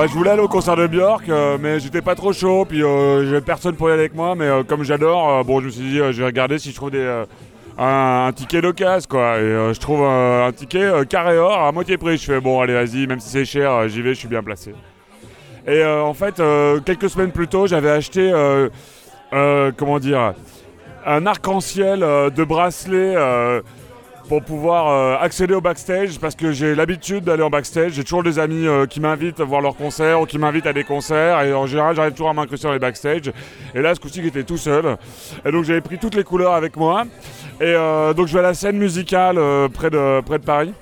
Bah, je voulais aller au concert de Björk, euh, mais j'étais pas trop chaud, puis euh, j'avais personne pour y aller avec moi, mais euh, comme j'adore, bon, je me suis dit, je vais regarder si je trouve des, un, ticket d'occasion, quoi. Je trouve un ticket carré or à moitié prix. Je fais, bon, allez, vas-y, même si c'est cher, j'y vais, je suis bien placé. Et en fait, quelques semaines plus tôt, j'avais acheté, comment dire, un arc-en-ciel de bracelets. Pour pouvoir euh, accéder au backstage parce que j'ai l'habitude d'aller en backstage. J'ai toujours des amis euh, qui m'invitent à voir leurs concerts ou qui m'invitent à des concerts et en général j'arrive toujours à m'incruster dans les backstage. Et là ce coup-ci j'étais tout seul et donc j'avais pris toutes les couleurs avec moi et euh, donc je vais à la scène musicale près, de, Paris.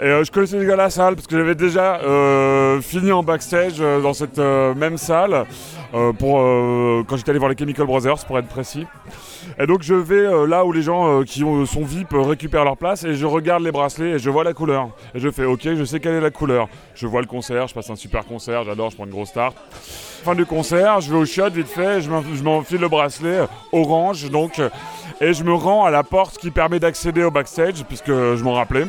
Et je connaissais déjà la salle parce que j'avais déjà fini en backstage dans cette même salle pour, euh, quand j'étais allé voir les Chemical Brothers pour être précis. Et donc je vais euh, là où les gens euh, qui ont, sont VIP euh, récupèrent leur place et je regarde les bracelets et je vois la couleur. Et je fais ok, je sais quelle est la couleur. Je vois le concert, je passe un super concert, j'adore, je prends une grosse tarte. Fin du concert, je vais au shot vite fait, je m'en- je m'enfile le bracelet euh, orange donc euh, et je me rends à la porte qui permet d'accéder au backstage puisque je m'en rappelais.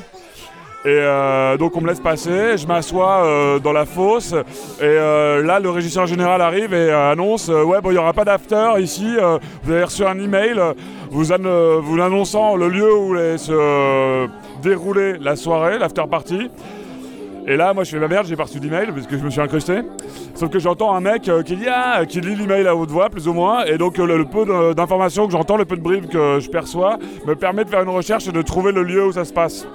Et euh, donc on me laisse passer, je m'assois euh, dans la fosse et euh, là le régisseur général arrive et annonce ouais bon il n'y aura pas d'after ici, vous avez reçu un email vous, vous annonçant le lieu où allait se dérouler la soirée, l'after party. Et là moi je fais ma merde, j'ai pas reçu d'email parce que je me suis incrusté. Sauf que j'entends un mec qui dit ah, qui lit l'email à haute voix plus ou moins et donc le, le peu d'informations que j'entends, le peu de bribes que je perçois me permet de faire une recherche et de trouver le lieu où ça se passe.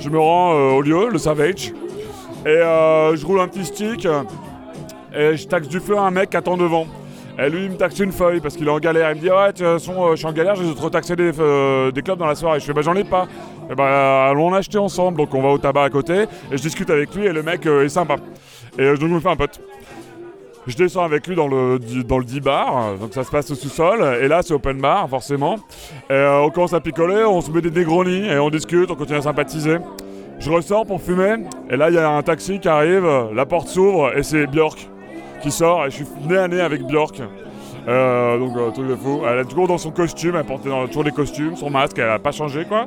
Je me rends euh, au lieu, le Savage, et euh, je roule un petit stick et je taxe du feu à un mec qui attend devant. Et lui, il me taxe une feuille parce qu'il est en galère. Il me dit Ouais, de euh, je suis en galère, je vais te retaxer des, clubs dans la soirée. Je fais Bah, j'en ai pas. Et bah, allons en ensemble. Donc, on va au tabac à côté et je discute avec lui et le mec est sympa. Et donc, je me fais un pote. Je descends avec lui dans le, dans le 10 bar, donc ça se passe au sous-sol, et là c'est open bar forcément. Et euh, on commence à picoler, on se met des Negroni et on discute, on continue à sympathiser. Je ressors pour fumer, et là il y a un taxi qui arrive, la porte s'ouvre et c'est Björk qui sort, et je suis nez à nez avec Björk. Euh, donc euh, truc de fou. Elle est toujours dans son costume, elle porte dans- toujours des costumes, son masque, elle a pas changé quoi.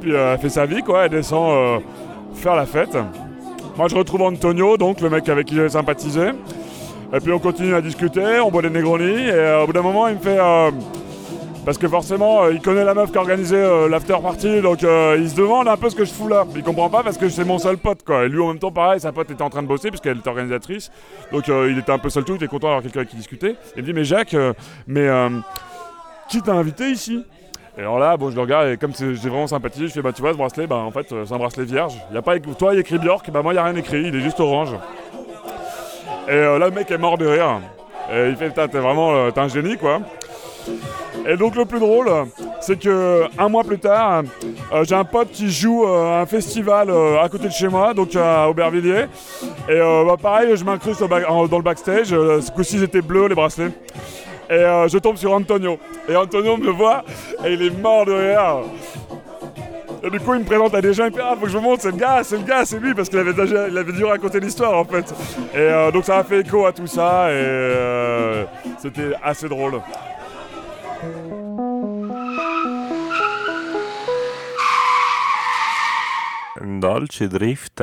Puis elle fait sa vie quoi, elle descend faire la fête. Moi je retrouve Antonio, donc le mec avec qui j'avais sympathisé. Et puis on continue à discuter, on boit des Negroni, et euh, au bout d'un moment il me fait... euh, parce que forcément, euh, il connaît la meuf qui a organisé l'after party, donc il se demande un peu ce que je fous là. Il comprend pas parce que c'est mon seul pote, quoi. Et lui, en même temps, pareil, sa pote était en train de bosser puisqu'elle était organisatrice. Donc il était un peu seul tout, il était content d'avoir quelqu'un avec qui discuter. Il me dit, mais Jacques, mais qui t'a invité ici? Et alors là, bon, je le regarde et comme j'ai vraiment sympathisé, je fais, bah tu vois, ce bracelet, bah en fait, c'est un bracelet vierge. Y a pas, toi, il écrit Björk, bah moi, il y a rien écrit, il est juste orange. Et euh, là, le mec est mort de rire. Et il fait, t'es vraiment, euh, un génie, quoi. Et donc le plus drôle, c'est que un mois plus tard, euh, j'ai un pote qui joue euh, un festival à côté de chez moi, donc à Aubervilliers. Et bah, pareil, je m'incruste dans le backstage. ce coup-ci, ils étaient bleus les bracelets. Et je tombe sur Antonio. Et Antonio me voit et il est mort de rire. Et du coup, il me présente à des gens, il fait Ah, faut que je vous montre, c'est le gars, c'est le gars, c'est lui, parce qu'il avait dû raconter l'histoire en fait. Et euh, donc, ça a fait écho à tout ça et euh, c'était assez drôle. Dolce Drift.